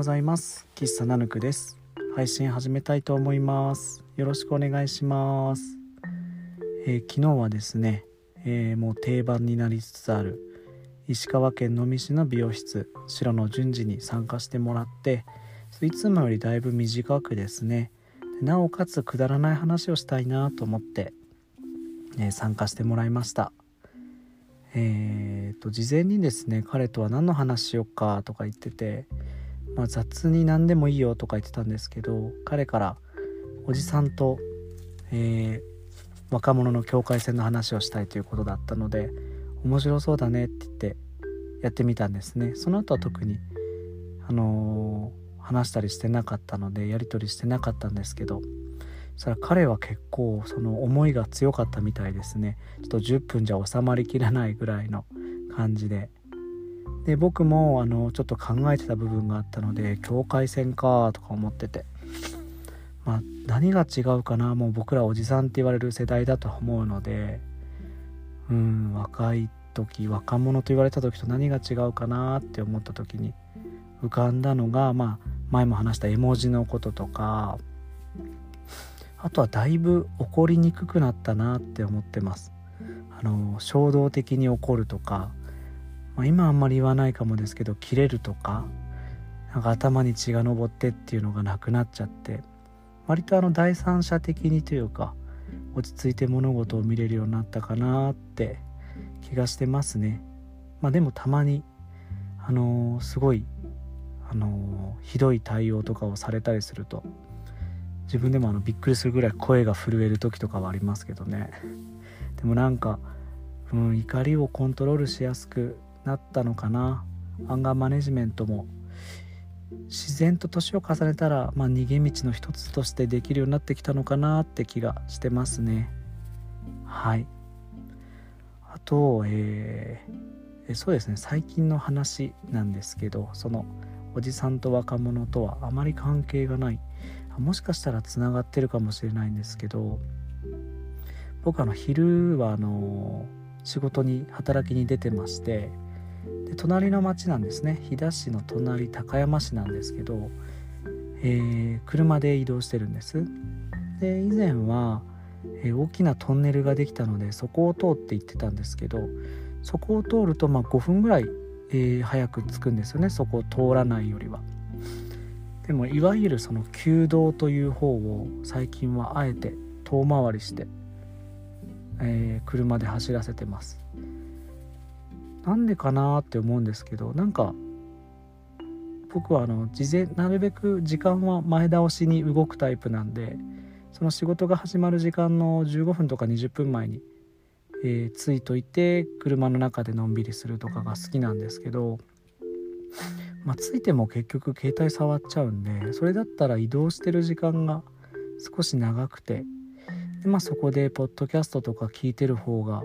ございます。喫茶ナヌクです。配信始めたいと思います。よろしくお願いします、えー、昨日はですね、えー、もう定番になりつつある石川県能美市の美容室白の順次に参加してもらっていつもよりだいぶ短くですねなおかつくだらない話をしたいなと思って、えー、参加してもらいました。えーと、事前にですね彼とは何の話しよっかとか言ってて、まあ、雑に何でもいいよとか言ってたんですけど彼からおじさんと、えー、若者の境界線の話をしたいということだったので面白そうだねって言ってやってみたんですね。その後は特にあのー、話したりしてなかったのでやり取りしてなかったんですけどそしたら彼は結構その思いが強かったみたいですね。ちょっと10分じゃ収まりきらないぐらいの感じで。で僕もあのちょっと考えてた部分があったので境界線かとか思ってて。まあ何が違うかな？もう僕らおじさんって言われる世代だと思うのでうん若い時若者と言われた時と何が違うかなって思った時に浮かんだのがまあ前も話した絵文字のこととかあとはだいぶ怒りにくくなったなって思ってます。あの衝動的に怒るとか、まあ、今あんまり言わないかもですけど切れるとかなんか頭に血が上ってっていうのがなくなっちゃって割とあの第三者的にというか落ち着いて物事を見れるようになったかなって気がしてますね。まあでもたまにあのー、すごいあの、ひどい対応とかをされたりすると自分でもあのびっくりするぐらい声が震える時とかはありますけどね。でもなんか、うん、怒りをコントロールしやすくなったのかな。アンガーマネジメントも自然と年を重ねたら、まあ、逃げ道の一つとしてできるようになってきたのかなって気がしてますね。はい。あと、えー、そうですね。最近の話なんですけどそのおじさんと若者とはあまり関係がない。もしかしたらつながってるかもしれないんですけど僕あの昼はあの仕事に働きに出てましてで隣の町なんですね。飛騨市の隣高山市なんですけど、えー、車で移動してるんです。で以前は、えー、大きなトンネルができたのでそこを通って行ってたんですけどそこを通るとまあ5分ぐらい、えー、早く着くんですよね。そこを通らないよりは。でもいわゆるその旧道という方を最近はあえて遠回りして、えー、車で走らせてます。なんでかなって思うんですけどなんか僕はあの事前なるべく時間は前倒しに動くタイプなんでその仕事が始まる時間の15分とか20分前に、えー、ついといて車の中でのんびりするとかが好きなんですけどまあ、ついても結局携帯触っちゃうんでそれだったら移動してる時間が少し長くてで、まあ、そこでポッドキャストとか聞いてる方が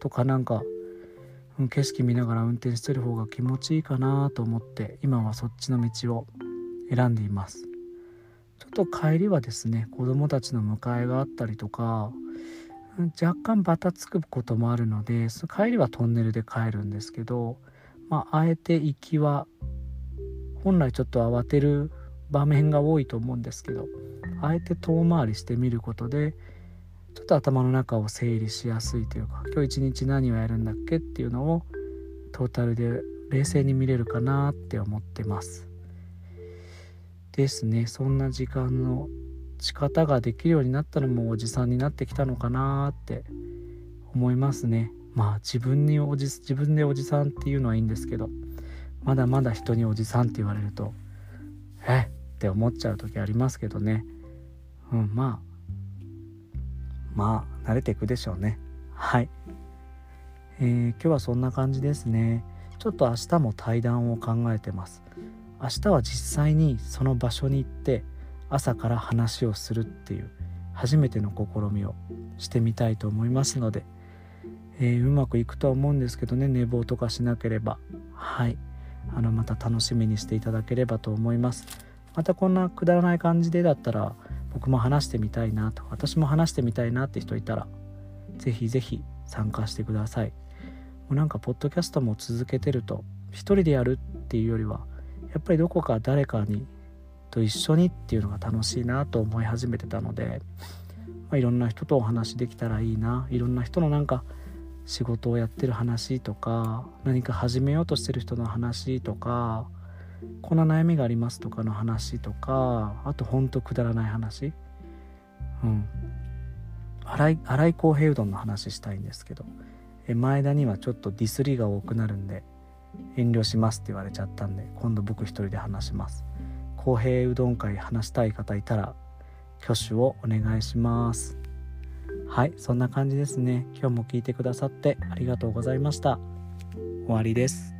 とかなんか景色見ながら運転してる方が気持ちいいかなと思って今はそっちの道を選んでいます。ちょっと帰りはですね子供たちの迎えがあったりとか若干バタつくこともあるので帰りはトンネルで帰るんですけど、まあ、あえて行きは本来ちょっと慌てる場面が多いと思うんですけどあえて遠回りしてみることでちょっと頭の中を整理しやすいというか今日一日何をやるんだっけっていうのをトータルで冷静に見れるかなって思ってます。ですね。そんな時間の仕方ができるようになったのもおじさんになってきたのかなって思いますね。まあ自分におじ自分でおじさんっていうのはいいんですけどまだまだ人におじさんって言われるとえ？って思っちゃう時ありますけどね。うんまあまあ慣れていくでしょうね。はい、えー、今日はそんな感じですね。ちょっと明日も対談を考えてます。明日は実際にその場所に行って朝から話をするっていう初めての試みをしてみたいと思いますので、えー、うまくいくとは思うんですけどね寝坊とかしなければ。はい。あのまた楽しみにしていただければと思います。またこんなくだらない感じでだったら僕も話してみたいなと私も話してみたいなって人いたら是非是非参加してください。もうなんかポッドキャストも続けてると一人でやるっていうよりはやっぱりどこか誰かにと一緒にっていうのが楽しいなと思い始めてたので、まあ、いろんな人とお話できたらいいな。いろんな人のなんか仕事をやってる話とか何か始めようとしてる人の話とかこんな悩みがありますとかの話とかあとほんとくだらない話。うん。荒井荒井浩平うどんの話したいんですけどえ前田にはちょっとディスりが多くなるんで遠慮しますって言われちゃったんで今度僕一人で話します。公平うどん会話したい方いたら挙手をお願いします。はいそんな感じですね。今日も聞いてくださってありがとうございました。終わりです。